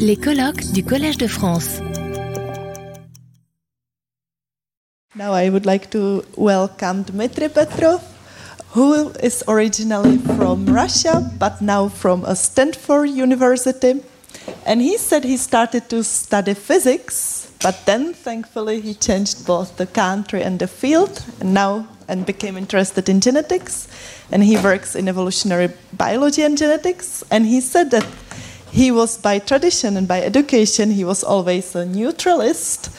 Les colloques du Collège de France. Now I would like to welcome Dmitri Petrov, who is originally from Russia, but now from a Stanford University. And he said he started to study physics, but then thankfully he changed both the country and the field, and now and became interested in genetics. And he works in evolutionary biology and genetics. And he said that he was by tradition and by education he was always a neutralist,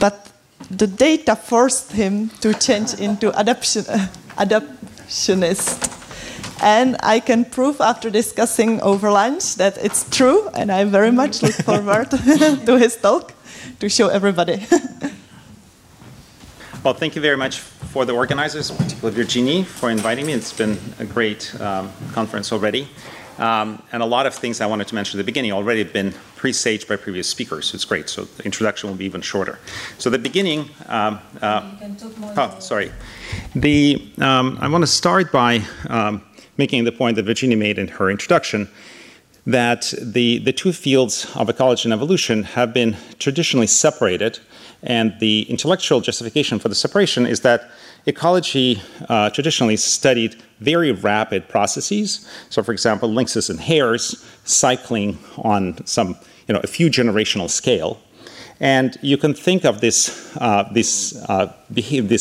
but the data forced him to change into adoption, adoptionist. And I can prove after discussing over lunch that it's true, and I very much look forward to his talk to show everybody. well, thank you very much for the organizers, particularly Virginie, for inviting me. It's been a great um, conference already. Um, and a lot of things I wanted to mention at the beginning already have been presaged by previous speakers. It's great. So the introduction will be even shorter. So the beginning. Um, uh, oh, sorry. The um, I want to start by um, making the point that Virginie made in her introduction that the, the two fields of ecology and evolution have been traditionally separated, and the intellectual justification for the separation is that ecology uh, traditionally studied very rapid processes. So, for example, lynxes and hares cycling on some, you know, a few generational scale. And you can think of this, uh, this, uh,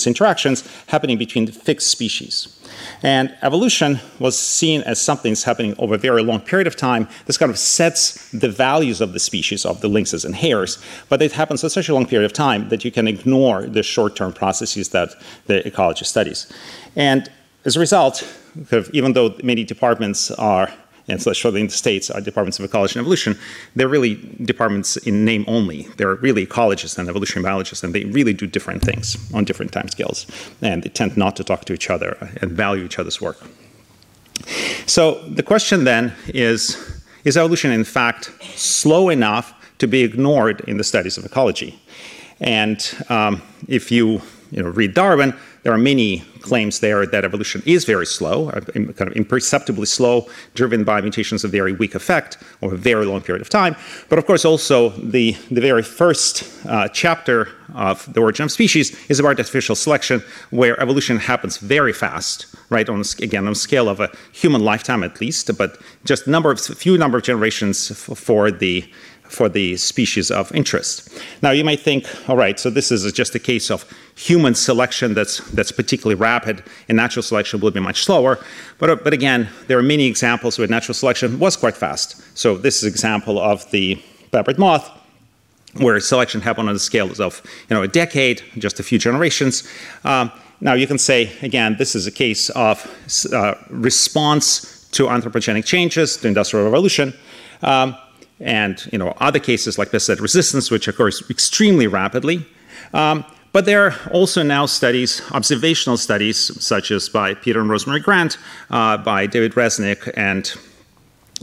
interactions happening between fixed species. And evolution was seen as something that's happening over a very long period of time. This kind of sets the values of the species, of the lynxes and hares, but it happens for such a long period of time that you can ignore the short term processes that the ecology studies. And as a result, even though many departments are and so showing the states are departments of ecology and evolution. They're really departments in name only. They're really ecologists and evolutionary biologists, and they really do different things on different timescales. And they tend not to talk to each other and value each other's work. So the question then is Is evolution in fact slow enough to be ignored in the studies of ecology? And um, if you, you know, read Darwin, there are many claims there that evolution is very slow, uh, kind of imperceptibly slow, driven by mutations of very weak effect over a very long period of time. But of course, also the, the very first uh, chapter of The Origin of Species is about artificial selection, where evolution happens very fast, right? On again, on scale of a human lifetime at least, but just number of few number of generations for the for the species of interest. Now, you might think, all right, so this is just a case of human selection that's, that's particularly rapid, and natural selection will be much slower. But, but again, there are many examples where natural selection was quite fast. So, this is an example of the peppered moth, where selection happened on the scale of you know, a decade, just a few generations. Um, now, you can say, again, this is a case of uh, response to anthropogenic changes, to industrial revolution. Um, and you know other cases like pesticide resistance, which occurs extremely rapidly. Um, but there are also now studies, observational studies, such as by Peter and Rosemary Grant, uh, by David Reznick, and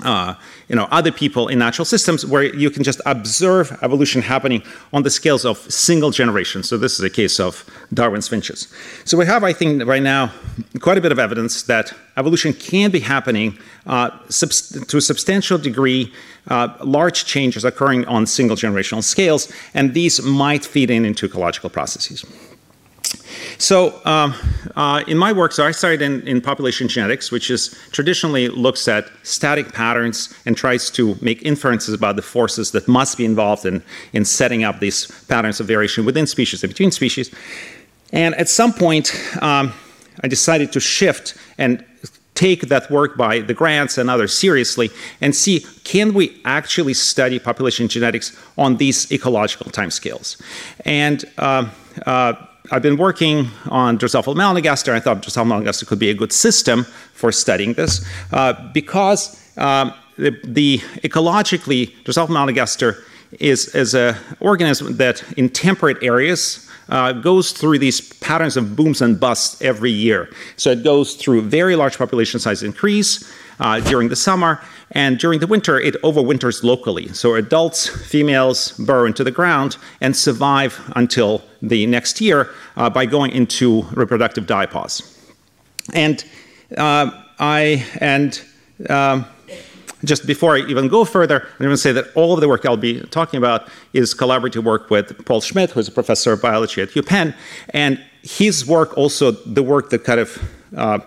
uh, you know, other people in natural systems where you can just observe evolution happening on the scales of single generations. So this is a case of Darwin's finches. So we have, I think, right now quite a bit of evidence that evolution can be happening uh, to a substantial degree, uh, large changes occurring on single generational scales, and these might feed in into ecological processes. So, um, uh, in my work, so I started in, in, population genetics, which is traditionally looks at static patterns and tries to make inferences about the forces that must be involved in, in setting up these patterns of variation within species and between species. And at some point, um, I decided to shift and take that work by the Grants and others seriously and see can we actually study population genetics on these ecological timescales. And uh, uh, I've been working on Drosophila melanogaster. I thought Drosophila melanogaster could be a good system for studying this uh, because um, the, the, ecologically Drosophila melanogaster is, is an organism that in temperate areas uh, goes through these patterns of booms and busts every year. So it goes through very large population size increase uh, during the summer, and during the winter, it overwinters locally. So adults, females burrow into the ground and survive until the next year uh, by going into reproductive diapause. And uh, I and um, just before I even go further, I'm going to say that all of the work I'll be talking about is collaborative work with Paul Schmidt, who's a professor of biology at UPenn, and his work also the work that kind of uh,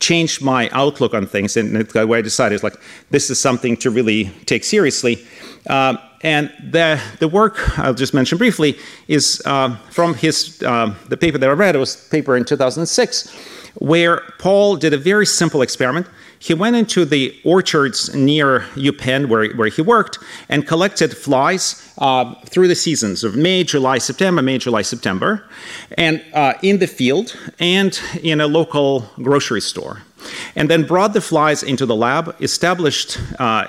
changed my outlook on things and the way I decided is like this is something to really take seriously. Um, and the, the work I'll just mention briefly is uh, from his uh, the paper that I read. It was a paper in 2006, where Paul did a very simple experiment. He went into the orchards near UPenn, where, where he worked, and collected flies uh, through the seasons of May, July, September, May, July, September, and uh, in the field and in a local grocery store and then brought the flies into the lab, established uh,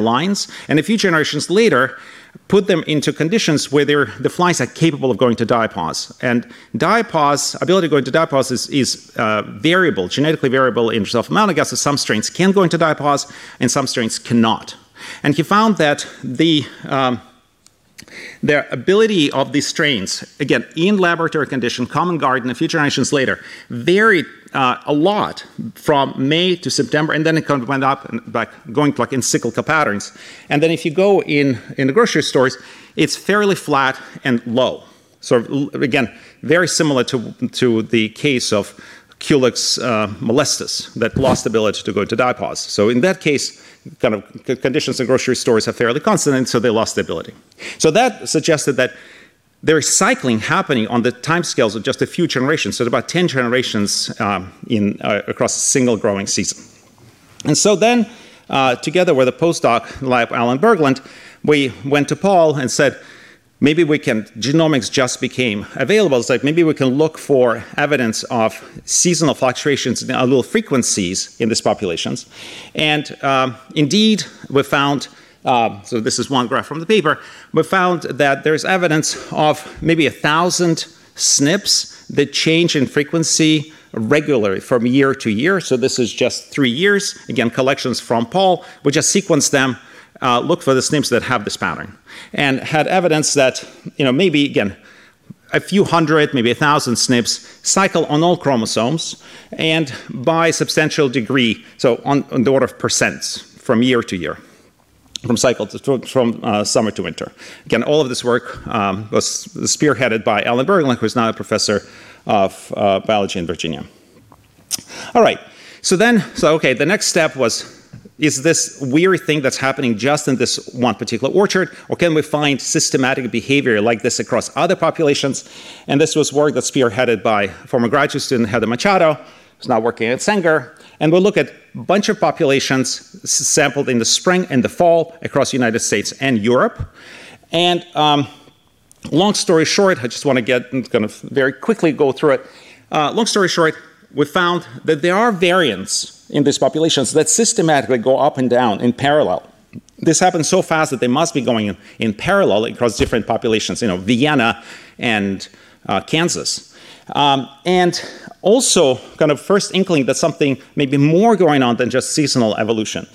lines, and a few generations later, put them into conditions where the flies are capable of going to diapause. And diapause, ability to go into diapause is, is uh, variable, genetically variable in Drosophila melanogaster. Some strains can go into diapause, and some strains cannot. And he found that the um, their ability of these strains, again, in laboratory condition, common garden, a few generations later, varied uh, a lot from May to September, and then it kind of went up and back, going like in cyclical patterns. And then if you go in, in the grocery stores, it's fairly flat and low. So again, very similar to, to the case of Culex uh, molestus that lost the ability to go into diapause. So in that case, kind of conditions in grocery stores are fairly constant, and so they lost the ability. So that suggested that there is cycling happening on the timescales of just a few generations, so about 10 generations um, in, uh, across a single growing season. And so then, uh, together with a postdoc like Alan Bergland, we went to Paul and said, maybe we can, genomics just became available. It's like maybe we can look for evidence of seasonal fluctuations in allele frequencies in these populations. And um, indeed, we found uh, so this is one graph from the paper. We found that there's evidence of maybe a thousand SNPs that change in frequency regularly from year to year. So this is just three years. Again, collections from Paul. We just sequenced them, uh, look for the SNPs that have this pattern, and had evidence that you know maybe again a few hundred, maybe a thousand SNPs cycle on all chromosomes and by substantial degree, so on, on the order of percents from year to year from cycle to, from uh, summer to winter. Again, all of this work um, was spearheaded by Alan Bergland, who is now a professor of uh, biology in Virginia. All right, so then, so okay, the next step was is this weird thing that's happening just in this one particular orchard, or can we find systematic behavior like this across other populations? And this was work that's spearheaded by former graduate student Heather Machado, who's now working at Sanger, and we'll look at a bunch of populations sampled in the spring and the fall across the United States and Europe. And um, long story short, I just want to get kind of very quickly go through it. Uh, long story short, we found that there are variants in these populations that systematically go up and down in parallel. This happens so fast that they must be going in, in parallel across different populations, you know, Vienna and uh, Kansas. Um, and also, kind of first inkling that something may be more going on than just seasonal evolution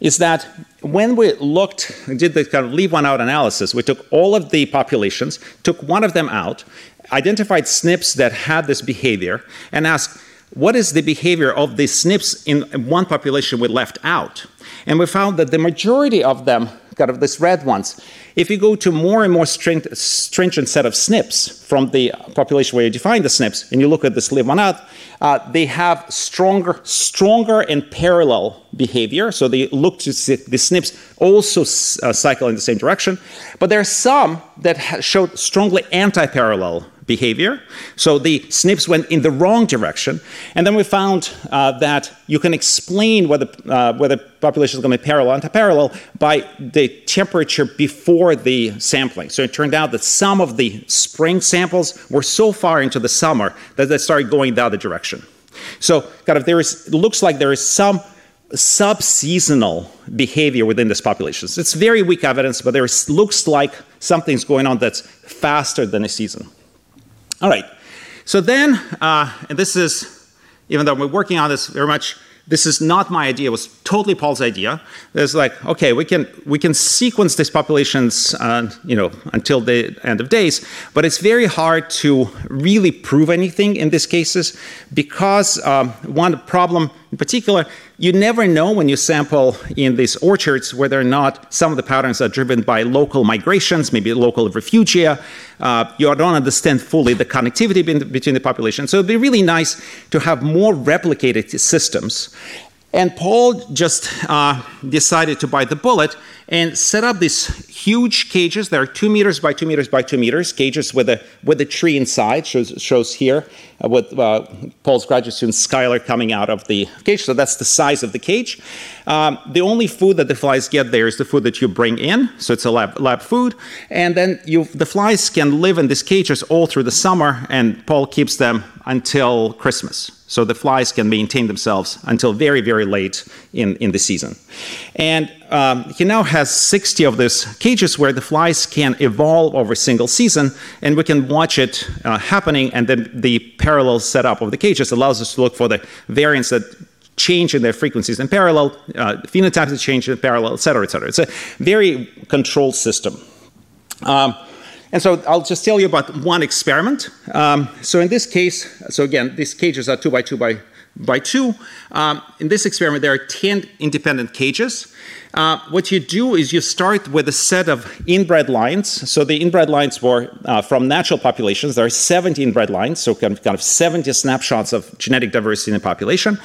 is that when we looked, and did the kind of leave one out analysis, we took all of the populations, took one of them out, identified SNPs that had this behavior, and asked, what is the behavior of the SNPs in one population we left out? And we found that the majority of them, kind of these red ones, if you go to more and more stringent set of SNPs from the population where you define the SNPs, and you look at this live one out, uh, they have stronger, stronger and parallel behavior. So they look to see the SNPs also uh, cycle in the same direction. But there are some that showed strongly anti-parallel behavior. So the SNPs went in the wrong direction. And then we found uh, that you can explain whether, uh, whether population is going to be parallel, anti-parallel by the temperature before the sampling. So it turned out that some of the spring samples were so far into the summer that they started going the other direction. So kind of there is, looks like there is some sub-seasonal behavior within this population. It's very weak evidence, but there is, looks like something's going on that's faster than a season. All right. So then, uh, and this is, even though we're working on this very much, this is not my idea. It was totally Paul's idea. It's like, okay, we can we can sequence these populations, uh, you know, until the end of days, but it's very hard to really prove anything in these cases because um, one problem in particular, you never know when you sample in these orchards whether or not some of the patterns are driven by local migrations, maybe local refugia. Uh, you don't understand fully the connectivity between the population. So it'd be really nice to have more replicated systems. And Paul just uh, decided to bite the bullet and set up these huge cages. They are two meters by two meters by two meters, cages with a with a tree inside. Shows shows here uh, with uh, Paul's graduate student Skylar coming out of the cage. So that's the size of the cage. Um, the only food that the flies get there is the food that you bring in. So it's a lab lab food, and then you the flies can live in these cages all through the summer, and Paul keeps them until Christmas. So the flies can maintain themselves until very, very late in, in the season. And um, he now has 60 of these cages where the flies can evolve over a single season, and we can watch it uh, happening. And then the parallel setup of the cages allows us to look for the variants that change in their frequencies in parallel, uh, phenotypes that change in parallel, et cetera, et cetera. It's a very controlled system. Um, and so I'll just tell you about one experiment. Um, so in this case, so again, these cages are two by two by, by two. Um, in this experiment, there are 10 independent cages. Uh, what you do is you start with a set of inbred lines. So the inbred lines were uh, from natural populations. There are 70 inbred lines, so kind of, kind of 70 snapshots of genetic diversity in the population.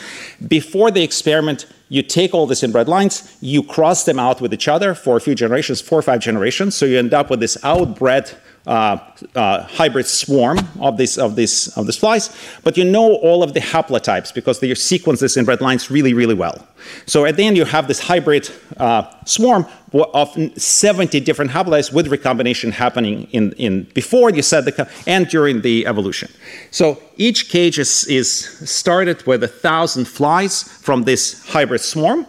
Before the experiment, you take all these inbred lines, you cross them out with each other for a few generations, four or five generations, so you end up with this outbred uh, uh, hybrid swarm of these of these of these flies, but you know all of the haplotypes because they sequence this inbred lines really really well. So at the end you have this hybrid uh, swarm of 70 different haplotypes with recombination happening in, in before you set the and during the evolution. So each cage is, is started with a thousand flies from this hybrid swarm,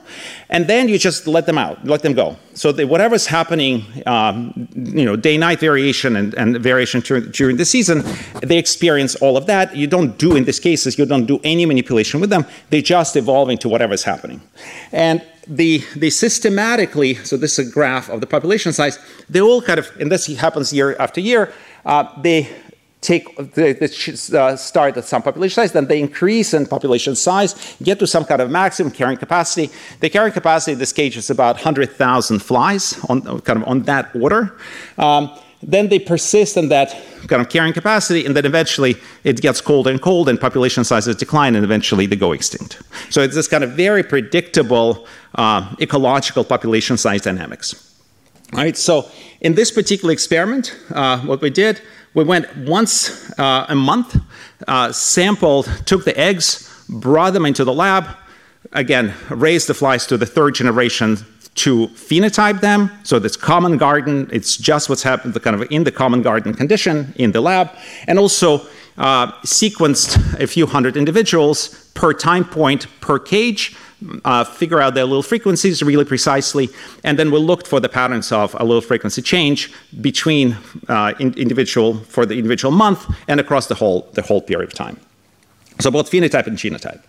and then you just let them out, let them go. So whatever's happening, um, you know, day-night variation and, and variation during, during the season, they experience all of that. You don't do in these cases, you don't do any manipulation with them. They just evolve into whatever's happening, and the, they systematically, so this is a graph of the population size, they all kind of, and this happens year after year, uh, they take they, uh, start at some population size, then they increase in population size, get to some kind of maximum carrying capacity. The carrying capacity in this cage is about 100,000 flies, on kind of on that order. Um, then they persist in that kind of carrying capacity, and then eventually it gets colder and cold, and population sizes decline, and eventually they go extinct. So it's this kind of very predictable uh, ecological population size dynamics. All right, so in this particular experiment, uh, what we did, we went once uh, a month, uh, sampled, took the eggs, brought them into the lab, again, raised the flies to the third generation to phenotype them. So this common garden, it's just what's happened the kind of in the common garden condition in the lab, and also uh, sequenced a few hundred individuals per time point per cage, uh, figure out their allele frequencies really precisely, and then we looked for the patterns of allele frequency change between uh, in individual for the individual month and across the whole the whole period of time. So both phenotype and genotype.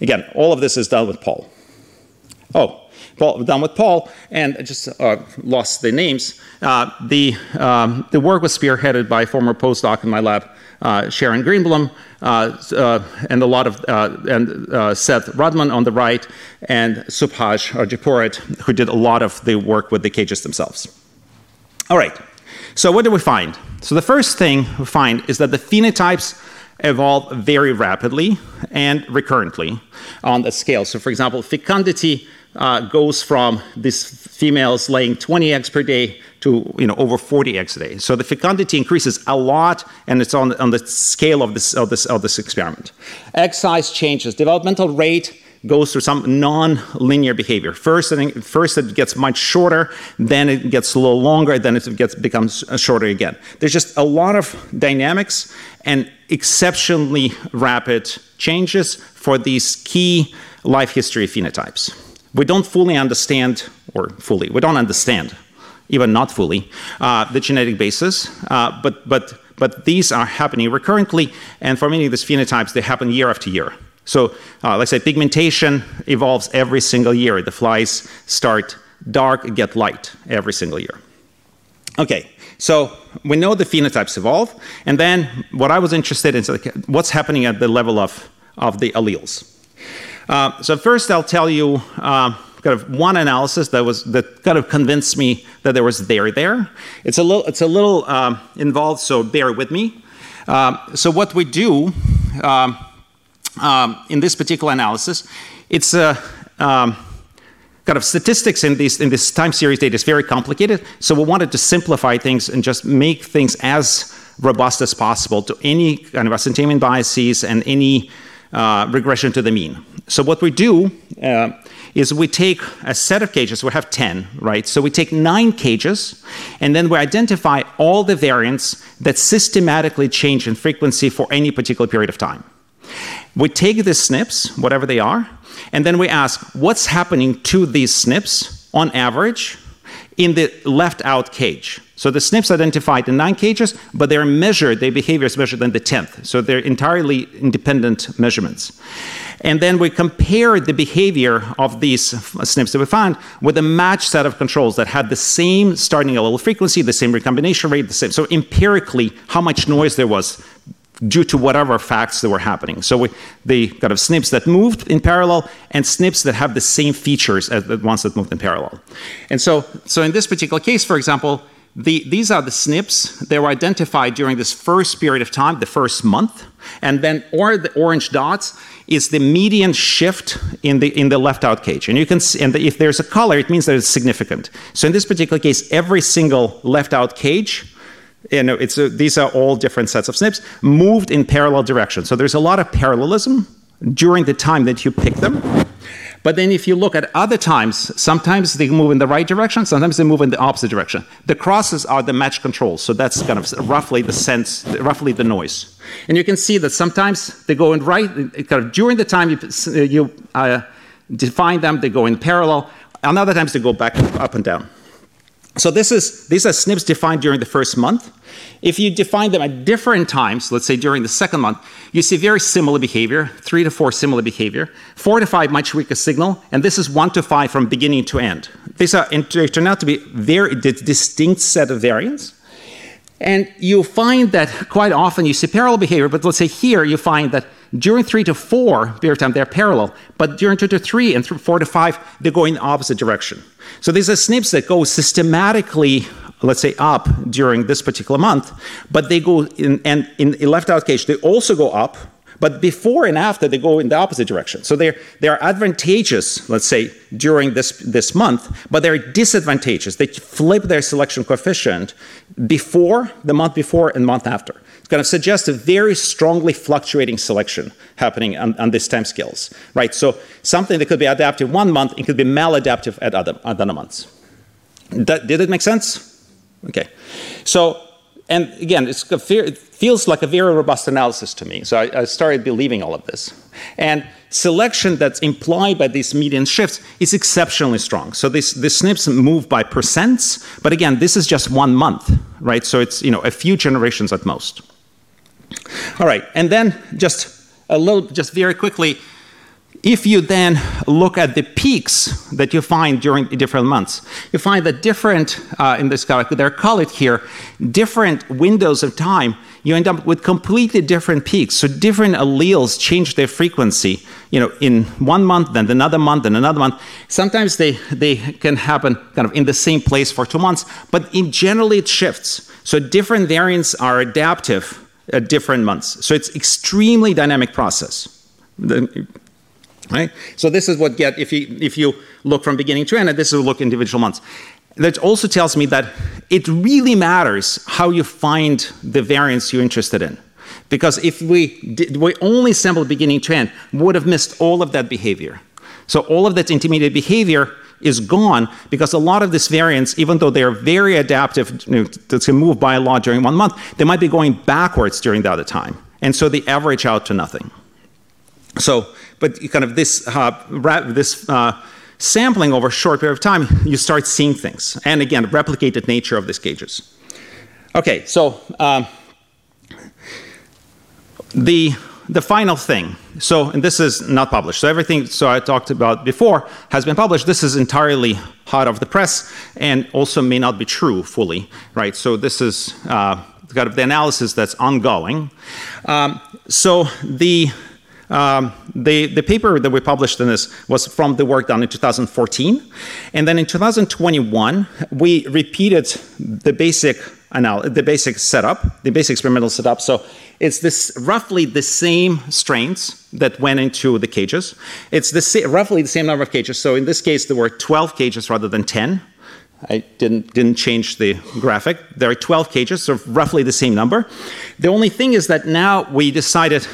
Again, all of this is done with Paul. Oh, Paul, done with Paul, and just uh, lost the names. Uh, the, um, the work was spearheaded by former postdoc in my lab, uh, Sharon Greenblum, uh, uh, and a lot of, uh, and Seth Rudman on the right, and Subhash Rajpurohit, who did a lot of the work with the cages themselves. All right, so what do we find? So the first thing we find is that the phenotypes evolve very rapidly and recurrently on the scale. So for example, fecundity uh, goes from these females laying 20 eggs per day to you know over 40 eggs a day. So the fecundity increases a lot, and it's on, on the scale of this, of this of this experiment. Egg size changes, developmental rate goes through some non-linear behavior. First, first it gets much shorter, then it gets a little longer, then it gets becomes shorter again. There's just a lot of dynamics and exceptionally rapid changes for these key life history phenotypes. We don't fully understand, or fully, we don't understand, even not fully, uh, the genetic basis, uh, but, but, but these are happening recurrently, and for many of these phenotypes, they happen year after year. So, uh, like I say, pigmentation evolves every single year. The flies start dark, get light every single year. Okay, so we know the phenotypes evolve, and then what I was interested in is like, what's happening at the level of, of the alleles. Uh, so first, I'll tell you uh, kind of one analysis that was that kind of convinced me that there was there there. It's a little it's a little um, involved, so bear with me. Um, so what we do um, um in this particular analysis, it's a um, kind of statistics in this in this time series data is very complicated. So we wanted to simplify things and just make things as robust as possible to any kind of ascertainment biases and any uh, regression to the mean. So what we do uh, is we take a set of cages, we have 10, right? So we take nine cages, and then we identify all the variants that systematically change in frequency for any particular period of time. We take the SNPs, whatever they are, and then we ask what's happening to these SNPs on average in the left out cage. So the SNPs identified in nine cages, but they're measured, their behavior is measured in the 10th. So they're entirely independent measurements. And then we compare the behavior of these SNPs that we found with a matched set of controls that had the same starting allele frequency, the same recombination rate, the same. So empirically, how much noise there was due to whatever facts that were happening. So we, the kind of SNPs that moved in parallel and SNPs that have the same features as the ones that moved in parallel. And so, so in this particular case, for example, the, these are the SNPs. They were identified during this first period of time, the first month. And then or the orange dots is the median shift in the in the left out cage. And you can see, and if there's a color, it means that it's significant. So in this particular case, every single left out cage, you know, it's a, these are all different sets of SNPs moved in parallel directions. So there's a lot of parallelism during the time that you pick them. But then if you look at other times, sometimes they move in the right direction, sometimes they move in the opposite direction. The crosses are the match controls, so that's kind of roughly the sense, roughly the noise. And you can see that sometimes they go in right, kind of during the time you, you uh, define them, they go in parallel, and other times they go back up and down. So this is, these are SNPs defined during the first month. If you define them at different times, let's say during the second month, you see very similar behavior, three to four similar behavior, four to five much weaker signal, and this is one to five from beginning to end. These are turn out to be very distinct set of variants. And you find that quite often you see parallel behavior, but let's say here you find that during three to four period of time they're parallel, but during two to three and four to five they go in the opposite direction. So these are SNPs that go systematically, let's say, up during this particular month, but they go in, and in a left out cage, they also go up, but before and after they go in the opposite direction. So they're, they're advantageous, let's say, during this, this month, but they're disadvantageous. They flip their selection coefficient before, the month before, and month after. Going to suggest a very strongly fluctuating selection happening on, on these time scales, right? So something that could be adaptive one month, it could be maladaptive at other, other months. That, did it make sense? Okay. So, and again, it feels like a very robust analysis to me. So I, I, started believing all of this. And selection that's implied by these median shifts is exceptionally strong. So this, the SNPs move by percents, but again, this is just one month, right? So it's you know a few generations at most. All right, and then just a little, just very quickly, if you then look at the peaks that you find during different months, you find that different, uh, in this graph, they're colored here, different windows of time, you end up with completely different peaks. So different alleles change their frequency, you know, in one month, then another month, then another month. Sometimes they, they can happen kind of in the same place for two months, but in generally it shifts. So different variants are adaptive at different months. So it's extremely dynamic process. The, right? So this is what get if you if you look from beginning to end, and this is look individual months. That also tells me that it really matters how you find the variance you're interested in. Because if we did, we only sampled beginning to end, we would have missed all of that behavior. So all of that intermediate behavior is gone because a lot of these variants, even though they're very adaptive you know, to move by a lot during one month, they might be going backwards during the other time. And so they average out to nothing. So, but kind of this, uh, this uh, sampling over a short period of time, you start seeing things. And again, replicated nature of these cages. Okay, so um, the the final thing. So, and this is not published. So everything so I talked about before has been published. This is entirely hot off the press, and also may not be true fully, right? So this is uh, kind of the analysis that's ongoing. Um, so the um, the, the paper that we published in this was from the work done in 2014. And then in 2021, we repeated the basic anal- the basic setup, the basic experimental setup. So it's this roughly the same strains that went into the cages. It's the sa- roughly the same number of cages. So in this case, there were 12 cages rather than 10. I didn't, didn't change the graphic. There are 12 cages, so roughly the same number. The only thing is that now we decided,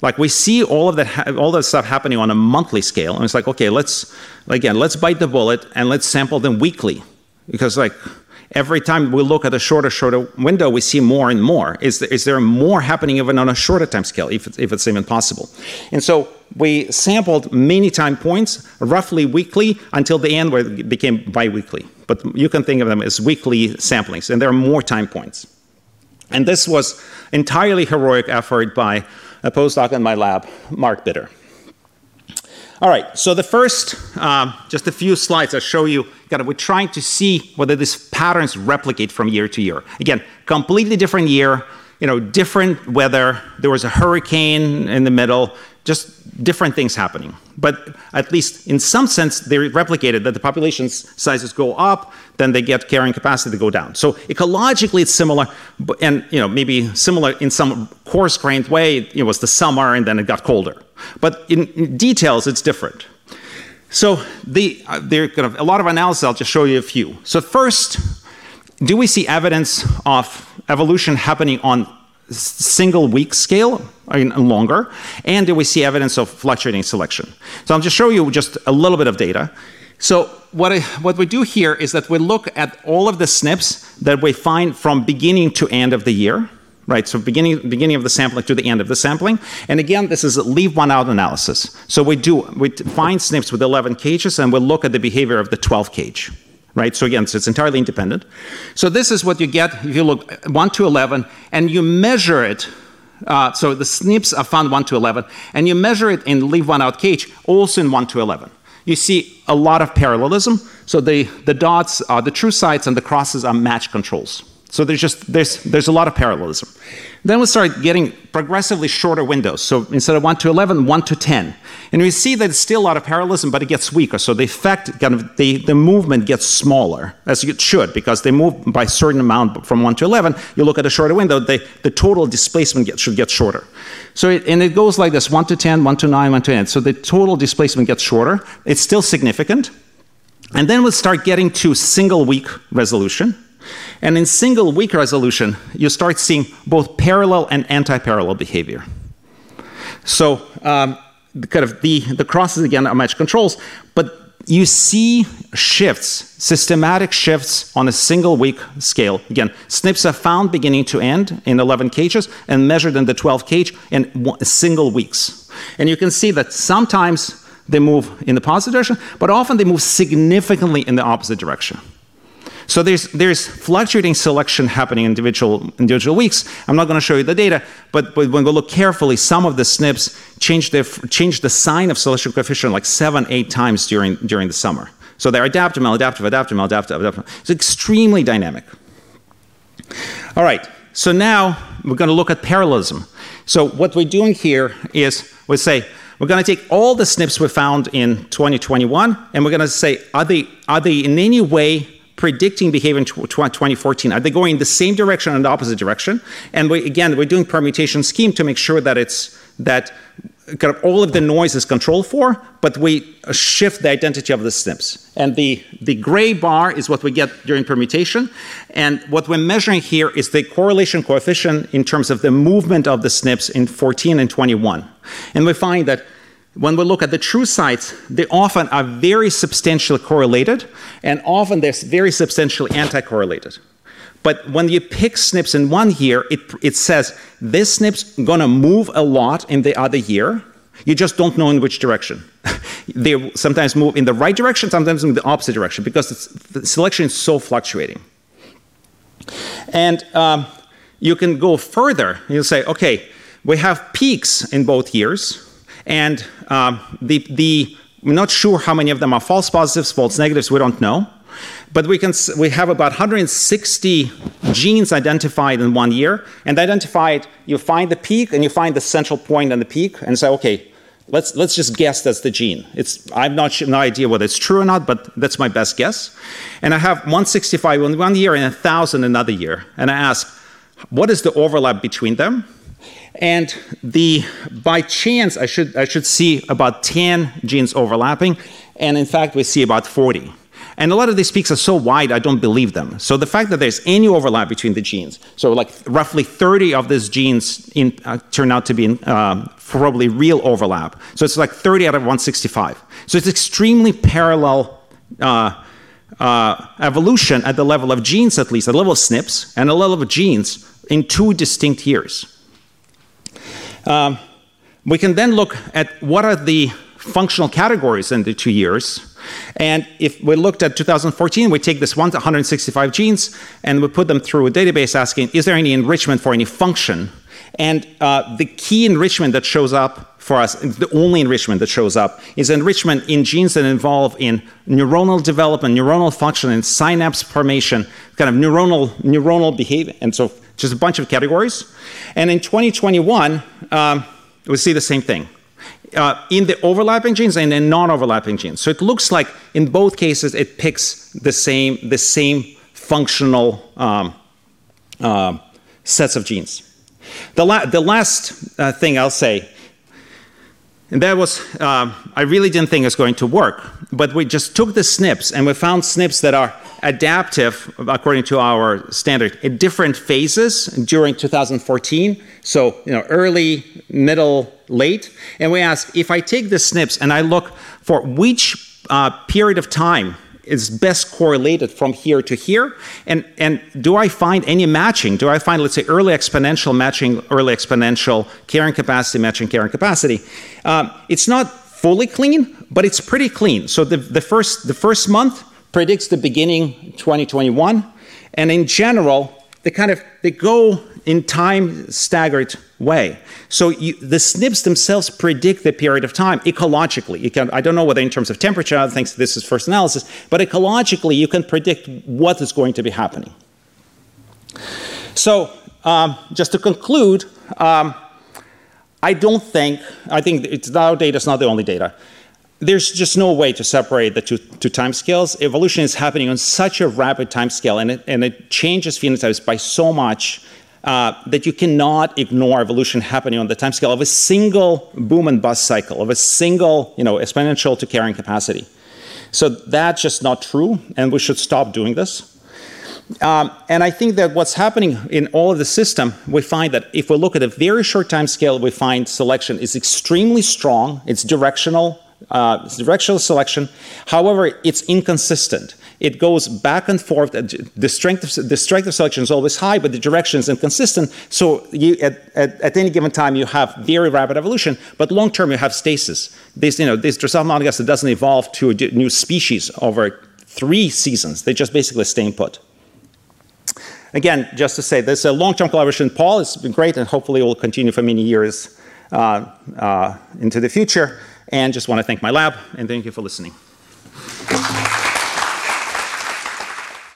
like we see all of that, ha- all that stuff happening on a monthly scale, and it's like, okay, let's again, let's bite the bullet and let's sample them weekly, because like every time we look at a shorter, shorter window, we see more and more. Is there, is there more happening even on a shorter time scale, if it's, if it's even possible? And so we sampled many time points, roughly weekly, until the end where it became biweekly. But you can think of them as weekly samplings, and there are more time points. And this was entirely heroic effort by a postdoc in my lab, Mark Bitter. All right, so the first, um, just a few slides, I'll show you, kind of, we're trying to see whether these patterns replicate from year to year. Again, completely different year, you know, different weather, there was a hurricane in the middle, just different things happening. But at least in some sense, they replicated that the population sizes go up, then they get carrying capacity to go down. So ecologically, it's similar, and you know maybe similar in some coarse-grained way. It was the summer, and then it got colder. But in, in details, it's different. So the, uh, there of a lot of analysis. I'll just show you a few. So first, do we see evidence of evolution happening on single week scale and longer? And do we see evidence of fluctuating selection? So I'll just show you just a little bit of data. So what, I, what we do here is that we look at all of the SNPs that we find from beginning to end of the year, right? So beginning, beginning of the sampling to the end of the sampling. And again, this is a leave one out analysis. So we do, we find SNPs with 11 cages and we look at the behavior of the 12 cage right? So again, so it's entirely independent. So this is what you get if you look 1 to 11 and you measure it. Uh, so the SNPs are found 1 to 11, and you measure it in leave one out cage also in 1 to 11. You see a lot of parallelism. So the, the dots are the true sites and the crosses are match controls. So there's just there's there's a lot of parallelism. Then we start getting progressively shorter windows. So instead of 1 to 11, 1 to 10. And we see that it's still a lot of parallelism, but it gets weaker. So the effect, kind of the, the movement gets smaller, as it should, because they move by a certain amount from 1 to 11. You look at a shorter window, they, the total displacement get, should get shorter. So it, and it goes like this 1 to 10, 1 to 9, 1 to 10. So the total displacement gets shorter. It's still significant. And then we'll start getting to single week resolution. And in single week resolution, you start seeing both parallel and anti-parallel behavior. So um, kind of the, the crosses again are match controls, but you see shifts, systematic shifts on a single week scale. Again, SNPs are found beginning to end in 11 cages and measured in the 12 cage in single weeks. And you can see that sometimes they move in the positive direction, but often they move significantly in the opposite direction. So there's, there's fluctuating selection happening in individual, individual weeks. I'm not going to show you the data, but, but when we look carefully, some of the SNPs change, their, change the sign of selection coefficient like seven, eight times during, during the summer. So they're adaptive, maladaptive, adaptive, maladaptive, adaptive. It's extremely dynamic. All right, so now we're going to look at parallelism. So what we're doing here is we say, we're going to take all the SNPs we found in 2021, and we're going to say, are they, are they in any way predicting behavior in 2014? Are they going in the same direction or the opposite direction? And we, again, we're doing permutation scheme to make sure that it's that kind of all of the noise is controlled for, but we shift the identity of the SNPs. And the, the gray bar is what we get during permutation. And what we're measuring here is the correlation coefficient in terms of the movement of the SNPs in 14 and 21. And we find that when we look at the true sites, they often are very substantially correlated, and often they're very substantially anti-correlated. But when you pick SNPs in one year, it, it says this SNP's gonna move a lot in the other year. You just don't know in which direction. they sometimes move in the right direction, sometimes in the opposite direction, because the selection is so fluctuating. And um, you can go further. You'll say, okay, we have peaks in both years, and um, the, the, we're not sure how many of them are false positives, false negatives, we don't know. But we, can, we have about 160 genes identified in one year. And identified, you find the peak and you find the central point on the peak and say, okay, Let's, let's just guess that's the gene. It's, I've not no idea whether it's true or not, but that's my best guess. And I have 165 in one year and 1,000 another year. And I ask, what is the overlap between them? And the by chance, I should, I should see about 10 genes overlapping. And in fact, we see about 40. And a lot of these peaks are so wide, I don't believe them. So the fact that there's any overlap between the genes, so like roughly 30 of these genes in, uh, turn out to be in, uh, probably real overlap. So it's like 30 out of 165. So it's extremely parallel uh, uh, evolution at the level of genes, at least, at the level of SNPs, and a level of genes in two distinct years. Um, we can then look at what are the functional categories in the two years and if we looked at 2014, we take this 165 genes and we put them through a database asking, is there any enrichment for any function? And uh, the key enrichment that shows up for us, the only enrichment that shows up, is enrichment in genes that involve in neuronal development, neuronal function, and synapse formation, kind of neuronal neuronal behavior, and so just a bunch of categories. And in 2021, um, we see the same thing uh, in the overlapping genes and in non-overlapping genes. So it looks like in both cases it picks the same the same functional um, uh, sets of genes. The, la- the last uh, thing I'll say, and that was um, I really didn't think it was going to work, but we just took the SNPs and we found SNPs that are adaptive according to our standard at different phases during 2014. So you know early, middle, late, and we ask if I take the SNPs and I look for which uh, period of time is best correlated from here to here, and, and do I find any matching? Do I find, let's say, early exponential matching early exponential carrying capacity matching carrying capacity? Um, it's not fully clean, but it's pretty clean. So the, the, first, the first month predicts the beginning 2021, and in general, they kind of they go in time staggered way. So you, the SNPs themselves predict the period of time ecologically. Can, I don't know whether in terms of temperature, I think this is first analysis, but ecologically you can predict what is going to be happening. So um, just to conclude, um, I don't think, I think it's, our data is not the only data there's just no way to separate the two, two time scales. Evolution is happening on such a rapid time scale, and it, and it changes phenotypes by so much uh, that you cannot ignore evolution happening on the time scale of a single boom and bust cycle, of a single you know, exponential to carrying capacity. So that's just not true, and we should stop doing this. Um, and I think that what's happening in all of the system, we find that if we look at a very short time scale, we find selection is extremely strong, it's directional, uh, directional selection. However, it's inconsistent. It goes back and forth. The strength of, the strength of selection is always high, but the direction is inconsistent. So you, at, at, at, any given time, you have very rapid evolution, but long term, you have stasis. This, you know, this Drosophila melanogaster doesn't evolve to a new species over three seasons. They just basically stay put. Again, just to say, there's a long-term collaboration. Paul has been great, and hopefully it will continue for many years uh, uh, into the future. And just want to thank my lab and thank you for listening.